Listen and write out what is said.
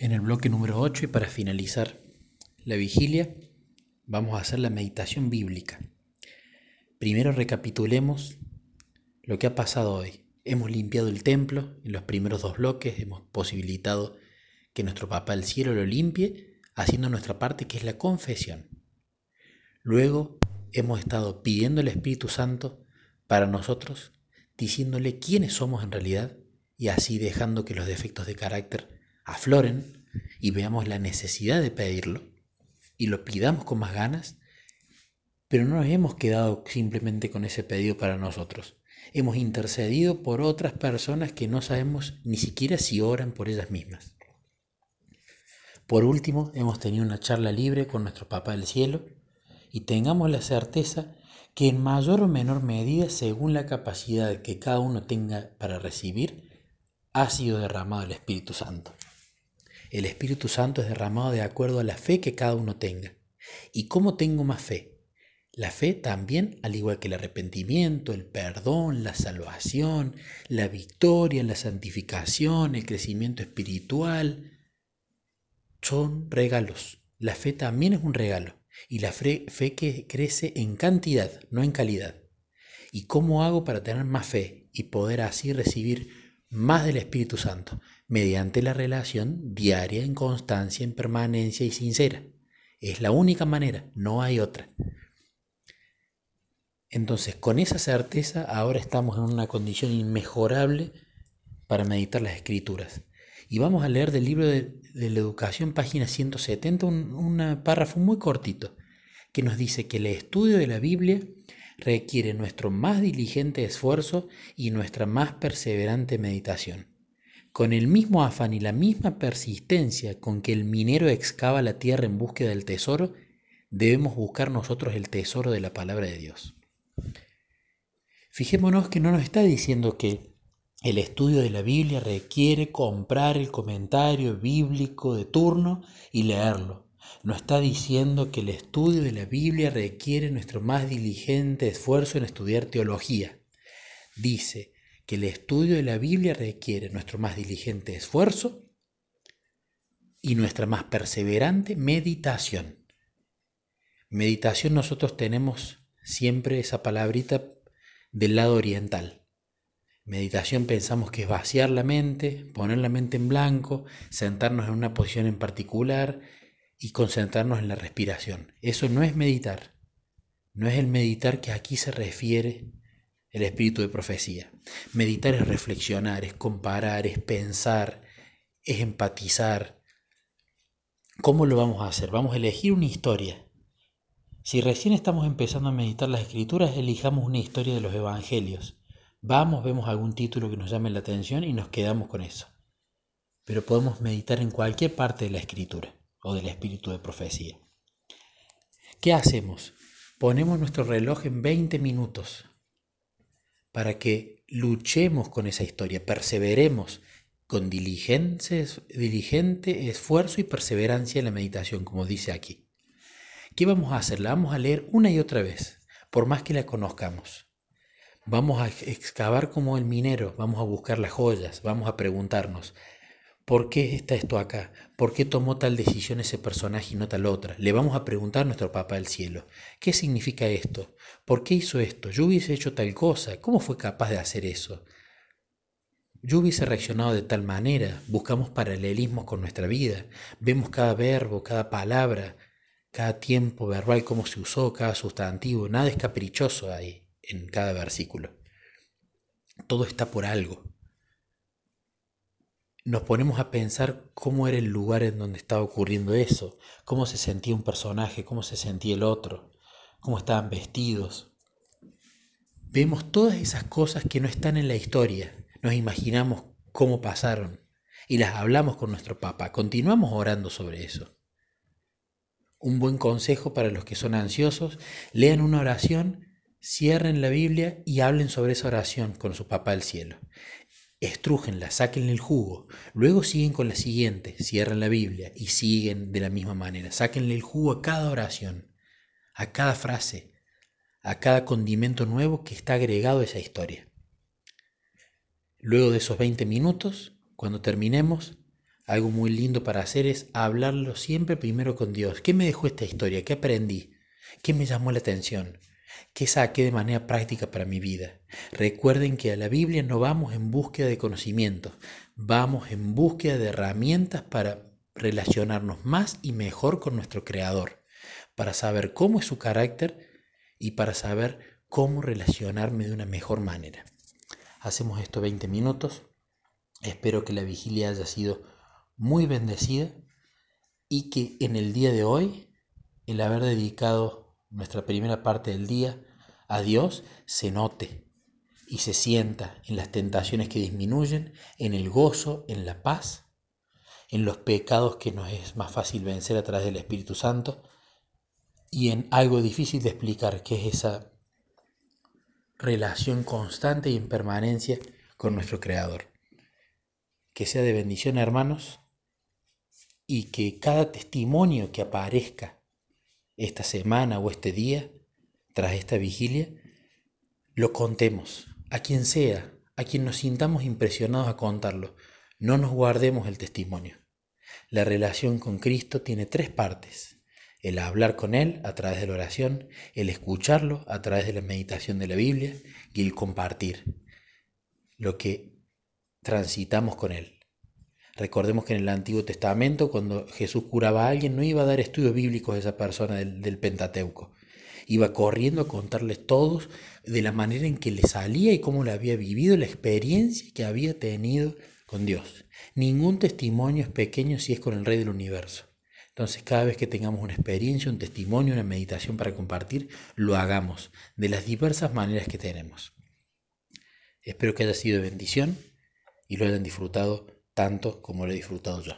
En el bloque número 8 y para finalizar la vigilia, vamos a hacer la meditación bíblica. Primero recapitulemos lo que ha pasado hoy. Hemos limpiado el templo en los primeros dos bloques, hemos posibilitado que nuestro Papá del Cielo lo limpie, haciendo nuestra parte que es la confesión. Luego hemos estado pidiendo al Espíritu Santo para nosotros, diciéndole quiénes somos en realidad y así dejando que los defectos de carácter afloren y veamos la necesidad de pedirlo y lo pidamos con más ganas, pero no nos hemos quedado simplemente con ese pedido para nosotros. Hemos intercedido por otras personas que no sabemos ni siquiera si oran por ellas mismas. Por último, hemos tenido una charla libre con nuestro Papá del Cielo y tengamos la certeza que en mayor o menor medida, según la capacidad que cada uno tenga para recibir, ha sido derramado el Espíritu Santo. El Espíritu Santo es derramado de acuerdo a la fe que cada uno tenga. ¿Y cómo tengo más fe? La fe también, al igual que el arrepentimiento, el perdón, la salvación, la victoria, la santificación, el crecimiento espiritual, son regalos. La fe también es un regalo. Y la fe, fe que crece en cantidad, no en calidad. ¿Y cómo hago para tener más fe y poder así recibir más del Espíritu Santo? Mediante la relación diaria en constancia, en permanencia y sincera. Es la única manera, no hay otra. Entonces, con esa certeza, ahora estamos en una condición inmejorable para meditar las escrituras. Y vamos a leer del libro de, la educación, página 170, un, un párrafo muy cortito, que nos dice que el estudio de la Biblia requiere nuestro más diligente esfuerzo y nuestra más perseverante meditación. Con el mismo afán y la misma persistencia con que el minero excava la tierra en búsqueda del tesoro, debemos buscar nosotros el tesoro de la palabra de Dios. Fijémonos que no nos está diciendo que el estudio de la Biblia requiere comprar el comentario bíblico de turno y leerlo. No está diciendo que el estudio de la Biblia requiere nuestro más diligente esfuerzo en estudiar teología. Dice que el estudio de la Biblia requiere nuestro más diligente esfuerzo y nuestra más perseverante meditación. Meditación nosotros tenemos siempre esa palabrita del lado oriental. Meditación pensamos que es vaciar la mente, poner la mente en blanco, sentarnos en una posición en particular y concentrarnos en la respiración. Eso no es meditar. No es el meditar que aquí se refiere el espíritu de profecía. Meditar es reflexionar, es comparar, es pensar, es empatizar. ¿Cómo lo vamos a hacer? Vamos a elegir una historia. Si recién estamos empezando a meditar las escrituras, elijamos una historia de los evangelios. Vamos, vemos algún título que nos llame la atención y nos quedamos con eso. Pero podemos meditar en cualquier parte de la escritura o del espíritu de profecía. ¿Qué hacemos? Ponemos nuestro reloj en 20 minutos para que luchemos con esa historia, perseveremos con diligente, diligente esfuerzo y perseverancia en la meditación, como dice aquí. ¿Qué vamos a hacer? La vamos a leer una y otra vez, por más que la conozcamos. Vamos a excavar como el minero, vamos a buscar las joyas, vamos a preguntarnos, ¿Por qué está esto acá? ¿Por qué tomó tal decisión ese personaje y no tal otra? Le vamos a preguntar a nuestro Papa del Cielo, ¿qué significa esto? ¿Por qué hizo esto? Yo hubiese hecho tal cosa. ¿Cómo fue capaz de hacer eso? Yo hubiese reaccionado de tal manera. Buscamos paralelismos con nuestra vida. Vemos cada verbo, cada palabra, cada tiempo verbal, cómo se usó, cada sustantivo. Nada es caprichoso ahí en cada versículo. Todo está por algo nos ponemos a pensar cómo era el lugar en donde estaba ocurriendo eso, cómo se sentía un personaje, cómo se sentía el otro, cómo estaban vestidos. Vemos todas esas cosas que no están en la historia, nos imaginamos cómo pasaron y las hablamos con nuestro Papa, continuamos orando sobre eso. Un buen consejo para los que son ansiosos, lean una oración, cierren la Biblia y hablen sobre esa oración con su Papá del cielo estrújenla, sáquenle el jugo, luego siguen con la siguiente, cierran la Biblia y siguen de la misma manera, sáquenle el jugo a cada oración, a cada frase, a cada condimento nuevo que está agregado a esa historia. Luego de esos 20 minutos, cuando terminemos, algo muy lindo para hacer es hablarlo siempre primero con Dios. ¿Qué me dejó esta historia? ¿Qué aprendí? ¿Qué me llamó la atención? ¿Qué saqué de manera práctica para mi vida? Recuerden que a la Biblia no vamos en búsqueda de conocimiento, vamos en búsqueda de herramientas para relacionarnos más y mejor con nuestro Creador, para saber cómo es su carácter y para saber cómo relacionarme de una mejor manera. Hacemos esto 20 minutos. Espero que la vigilia haya sido muy bendecida y que en el día de hoy el haber dedicado nuestra primera parte del día a Dios se note y se sienta en las tentaciones que disminuyen, en el gozo, en la paz, en los pecados que nos es más fácil vencer a través del Espíritu Santo y en algo difícil de explicar, que es esa relación constante y en permanencia con nuestro Creador. Que sea de bendición, hermanos, y que cada testimonio que aparezca esta semana o este día, tras esta vigilia, lo contemos, a quien sea, a quien nos sintamos impresionados a contarlo. No nos guardemos el testimonio. La relación con Cristo tiene tres partes el hablar con Él a través de la oración, el escucharlo a través de la meditación de la Biblia y el compartir lo que transitamos con Él. Recordemos que en el Antiguo Testamento, cuando Jesús curaba a alguien, no iba a dar estudios bíblicos a esa persona del, Pentateuco. Iba corriendo a contarles todos de la manera en que le salía y cómo le había vivido, la experiencia que había tenido con Dios. Ningún testimonio es pequeño si es con el Rey del Universo. Entonces, cada vez que tengamos una experiencia, un testimonio, una meditación para compartir, lo hagamos de las diversas maneras que tenemos. Espero que haya sido de bendición y lo hayan disfrutado tanto como lo he disfrutado yo.